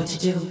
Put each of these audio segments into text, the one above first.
what to do.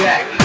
back.